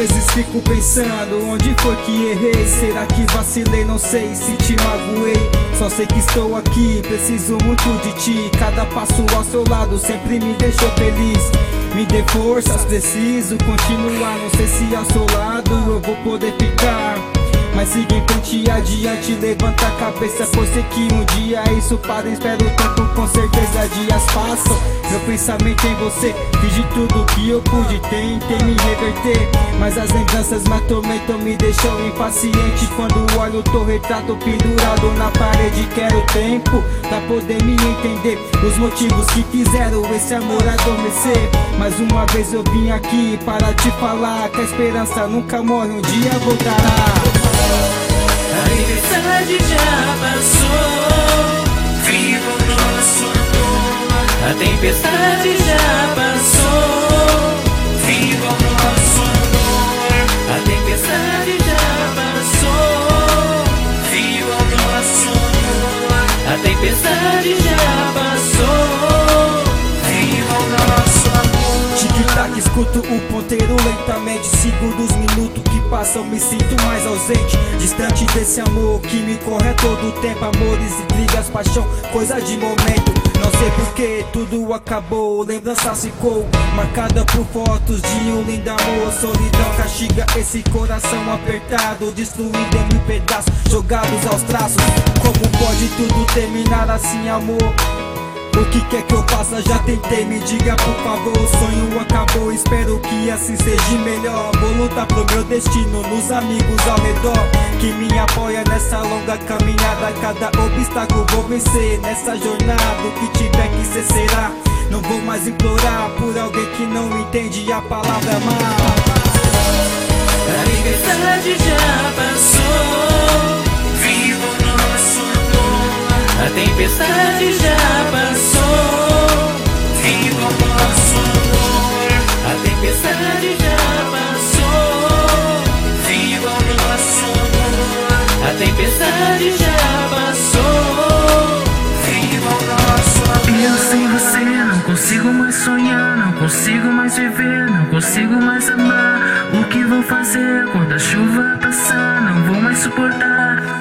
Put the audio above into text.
vezes fico pensando onde foi que errei? Será que vacilei? Não sei se te magoei. Só sei que estou aqui, preciso muito de ti. Cada passo ao seu lado sempre me deixou feliz. Me dê forças, preciso continuar. Não sei se ao seu lado eu vou poder ficar mas siga em frente adiante, levanta a cabeça Pois sei que um dia isso para Espero o tempo, com certeza dias passam. Meu pensamento em você Fiz de tudo que eu pude, tentei me reverter. Mas as lembranças me atormentam, me deixam impaciente. Quando olho teu retrato pendurado na parede Quero tempo pra poder me entender. Os motivos que fizeram esse amor adormecer. Mais uma vez eu vim aqui para te falar Que a esperança nunca morre, um dia voltará a tempestade já passou. Viva o nosso amor. A tempestade já passou. Viva o nosso amor. A tempestade já passou. Viva o nosso amor. A tempestade já passou. Viva o nosso. Tic-tac, escuto o ponteiro lentamente. Segundos, minutos que passam, me sinto mais ausente. Distante desse amor que me corre a todo tempo. Amores, intrigas, paixão, coisa de momento. Não sei porquê, tudo acabou. Lembrança ficou marcada por fotos de um lindo amor. Solidão castiga esse coração apertado, destruído em mil pedaços, jogados aos traços. Como pode tudo terminar assim, amor? O que quer que eu faça, já tentei, me diga por favor. O sonho acabou, espero que assim seja. Melhor Vou lutar pro meu destino, nos amigos ao redor. Que me apoia nessa longa caminhada Cada obstáculo vou vencer. Nessa jornada O que tiver que ser será. Não vou mais implorar por alguém que não entende a palavra amar A liberdade já passou A tempestade já passou Viva o nosso amor A tempestade já passou Viva o nosso amor A tempestade já passou Viva o nosso amor Eu sem você não consigo mais sonhar, não consigo mais viver, não consigo mais amar. O que vou fazer quando a chuva passar? Não vou mais suportar.